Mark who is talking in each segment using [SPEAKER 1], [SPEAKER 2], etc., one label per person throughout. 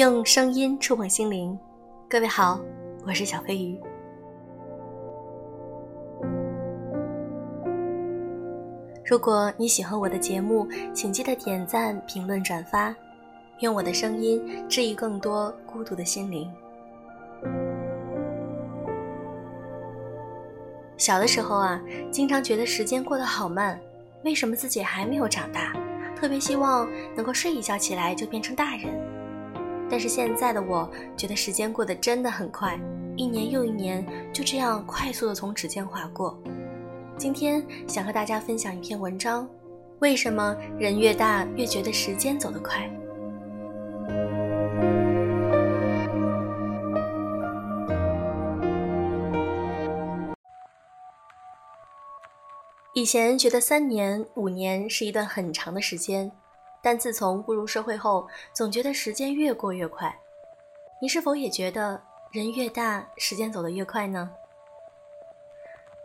[SPEAKER 1] 用声音触碰心灵，各位好，我是小飞鱼。如果你喜欢我的节目，请记得点赞、评论、转发，用我的声音治愈更多孤独的心灵。小的时候啊，经常觉得时间过得好慢，为什么自己还没有长大？特别希望能够睡一觉起来就变成大人。但是现在的我觉得时间过得真的很快，一年又一年就这样快速的从指尖划过。今天想和大家分享一篇文章：为什么人越大越觉得时间走得快？以前觉得三年、五年是一段很长的时间。但自从步入社会后，总觉得时间越过越快。你是否也觉得人越大，时间走得越快呢？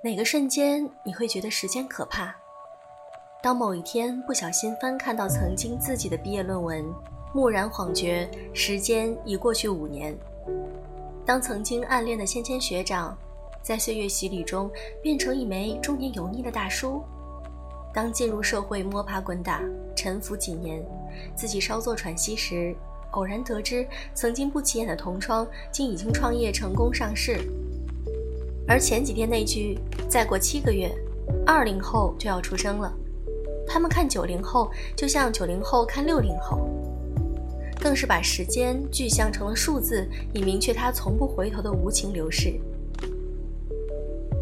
[SPEAKER 1] 哪个瞬间你会觉得时间可怕？当某一天不小心翻看到曾经自己的毕业论文，蓦然恍觉时间已过去五年；当曾经暗恋的芊芊学长，在岁月洗礼中变成一枚中年油腻的大叔。当进入社会摸爬滚打、沉浮几年，自己稍作喘息时，偶然得知曾经不起眼的同窗竟已经创业成功上市。而前几天那句“再过七个月，二零后就要出生了”，他们看九零后就像九零后看六零后，更是把时间具象成了数字，以明确它从不回头的无情流逝。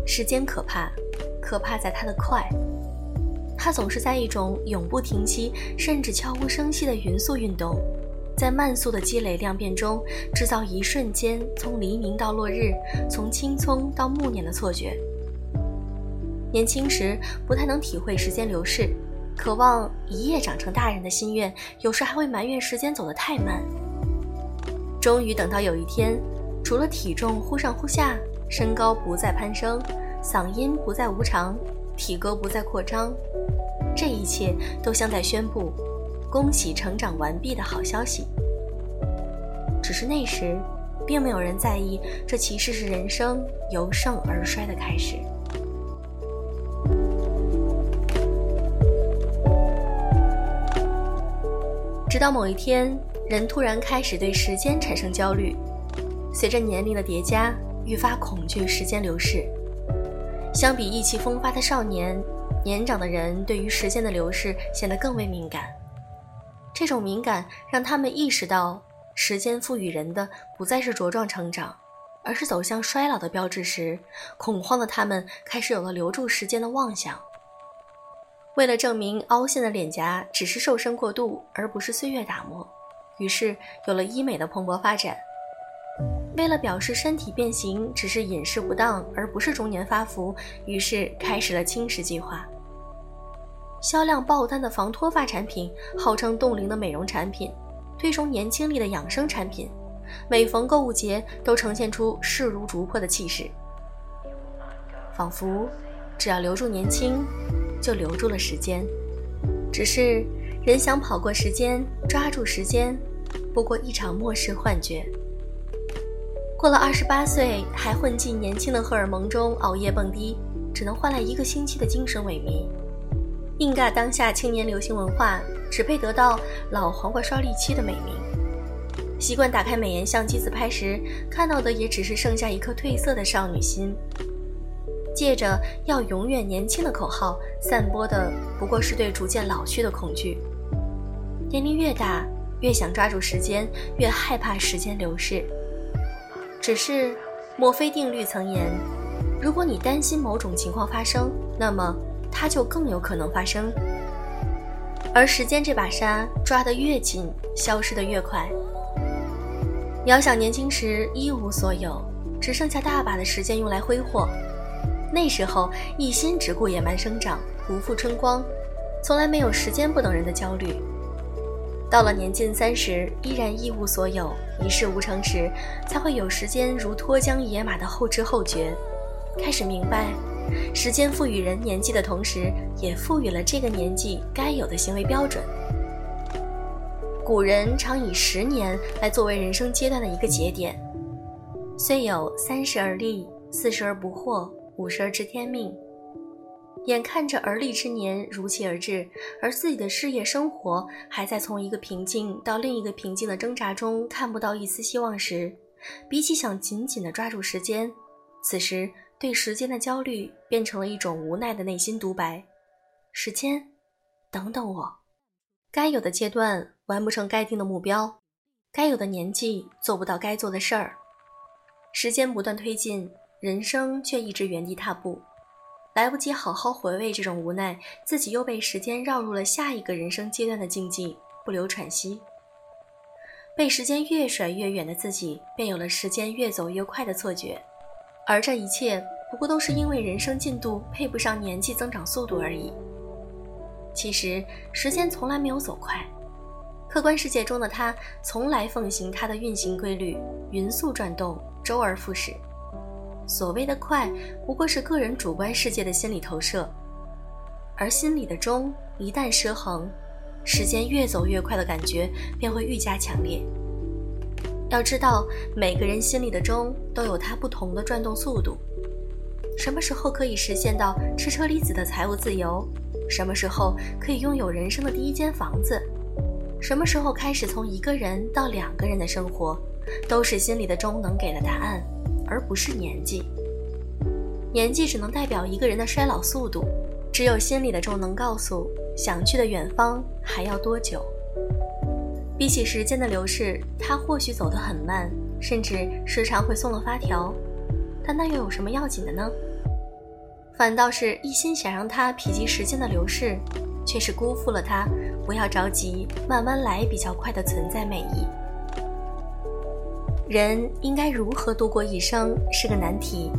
[SPEAKER 1] 时间可怕，可怕在它的快。它总是在一种永不停息，甚至悄无声息的匀速运动，在慢速的积累量变中，制造一瞬间从黎明到落日，从青葱到暮年的错觉。年轻时不太能体会时间流逝，渴望一夜长成大人的心愿，有时还会埋怨时间走得太慢。终于等到有一天，除了体重忽上忽下，身高不再攀升，嗓音不再无常。体格不再扩张，这一切都像在宣布“恭喜成长完毕”的好消息。只是那时，并没有人在意，这其实是人生由盛而衰的开始。直到某一天，人突然开始对时间产生焦虑，随着年龄的叠加，愈发恐惧时间流逝。相比意气风发的少年，年长的人对于时间的流逝显得更为敏感。这种敏感让他们意识到，时间赋予人的不再是茁壮成长，而是走向衰老的标志时，恐慌的他们开始有了留住时间的妄想。为了证明凹陷的脸颊只是瘦身过度，而不是岁月打磨，于是有了医美的蓬勃发展。为了表示身体变形只是饮食不当，而不是中年发福，于是开始了轻食计划。销量爆单的防脱发产品，号称冻龄的美容产品，推崇年轻力的养生产品，每逢购物节都呈现出势如逐破的气势，仿佛只要留住年轻，就留住了时间。只是人想跑过时间，抓住时间，不过一场末世幻觉。过了二十八岁，还混进年轻的荷尔蒙中熬夜蹦迪，只能换来一个星期的精神萎靡。硬尬当下青年流行文化，只配得到“老黄瓜刷力漆”的美名。习惯打开美颜相机自拍时，看到的也只是剩下一颗褪色的少女心。借着“要永远年轻”的口号，散播的不过是对逐渐老去的恐惧。年龄越大，越想抓住时间，越害怕时间流逝。只是，墨菲定律曾言：如果你担心某种情况发生，那么它就更有可能发生。而时间这把沙抓得越紧，消失得越快。遥想年轻时一无所有，只剩下大把的时间用来挥霍，那时候一心只顾野蛮生长，不负春光，从来没有时间不等人的焦虑。到了年近三十，依然一无所有，一事无成时，才会有时间如脱缰野马的后知后觉，开始明白，时间赋予人年纪的同时，也赋予了这个年纪该有的行为标准。古人常以十年来作为人生阶段的一个节点，虽有三十而立，四十而不惑，五十而知天命。眼看着而立之年如期而至，而自己的事业生活还在从一个平静到另一个平静的挣扎中，看不到一丝希望时，比起想紧紧地抓住时间，此时对时间的焦虑变成了一种无奈的内心独白：时间，等等我。该有的阶段完不成该定的目标，该有的年纪做不到该做的事儿，时间不断推进，人生却一直原地踏步。来不及好好回味这种无奈，自己又被时间绕入了下一个人生阶段的境地，不留喘息。被时间越甩越远的自己，便有了时间越走越快的错觉，而这一切不过都是因为人生进度配不上年纪增长速度而已。其实时间从来没有走快，客观世界中的它从来奉行它的运行规律，匀速转动，周而复始。所谓的快，不过是个人主观世界的心理投射，而心里的钟一旦失衡，时间越走越快的感觉便会愈加强烈。要知道，每个人心里的钟都有它不同的转动速度。什么时候可以实现到吃车厘子的财务自由？什么时候可以拥有人生的第一间房子？什么时候开始从一个人到两个人的生活？都是心里的钟能给的答案。而不是年纪，年纪只能代表一个人的衰老速度，只有心里的钟能告诉想去的远方还要多久。比起时间的流逝，它或许走得很慢，甚至时常会松了发条，但那又有什么要紧的呢？反倒是一心想让它匹及时间的流逝，却是辜负了它不要着急，慢慢来比较快的存在美意。人应该如何度过一生是个难题，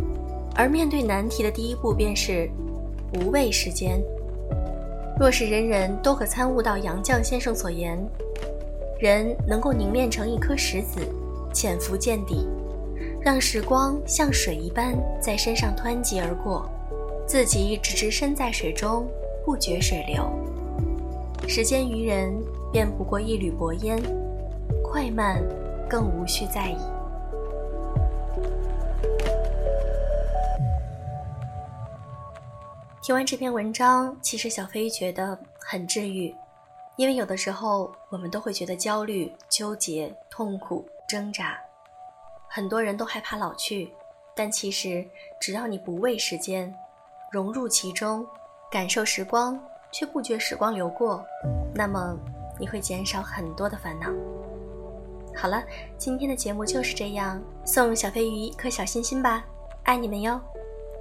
[SPEAKER 1] 而面对难题的第一步便是无畏时间。若是人人都可参悟到杨绛先生所言，人能够凝练成一颗石子，潜伏见底，让时光像水一般在身上湍急而过，自己只知身在水中，不觉水流。时间于人，便不过一缕薄烟，快慢。更无需在意。听完这篇文章，其实小飞觉得很治愈，因为有的时候我们都会觉得焦虑、纠结、痛苦、挣扎。很多人都害怕老去，但其实只要你不畏时间，融入其中，感受时光，却不觉时光流过，那么你会减少很多的烦恼。好了，今天的节目就是这样，送小飞鱼一颗小心心吧，爱你们哟，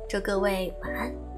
[SPEAKER 1] 祝各位晚安。